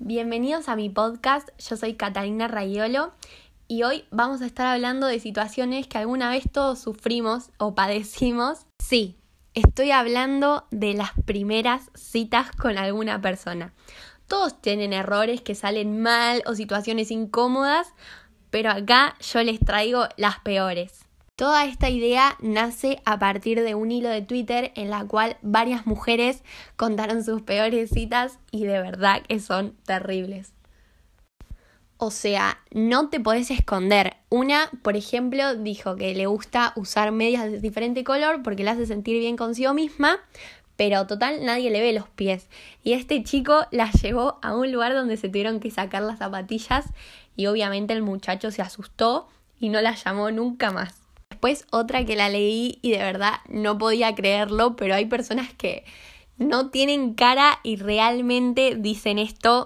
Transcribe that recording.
Bienvenidos a mi podcast, yo soy Catalina Rayolo y hoy vamos a estar hablando de situaciones que alguna vez todos sufrimos o padecimos. Sí, estoy hablando de las primeras citas con alguna persona. Todos tienen errores que salen mal o situaciones incómodas, pero acá yo les traigo las peores. Toda esta idea nace a partir de un hilo de Twitter en la cual varias mujeres contaron sus peores citas y de verdad que son terribles. O sea, no te podés esconder. Una, por ejemplo, dijo que le gusta usar medias de diferente color porque le hace sentir bien consigo misma, pero total nadie le ve los pies. Y este chico la llevó a un lugar donde se tuvieron que sacar las zapatillas y obviamente el muchacho se asustó y no la llamó nunca más. Después otra que la leí y de verdad no podía creerlo, pero hay personas que no tienen cara y realmente dicen esto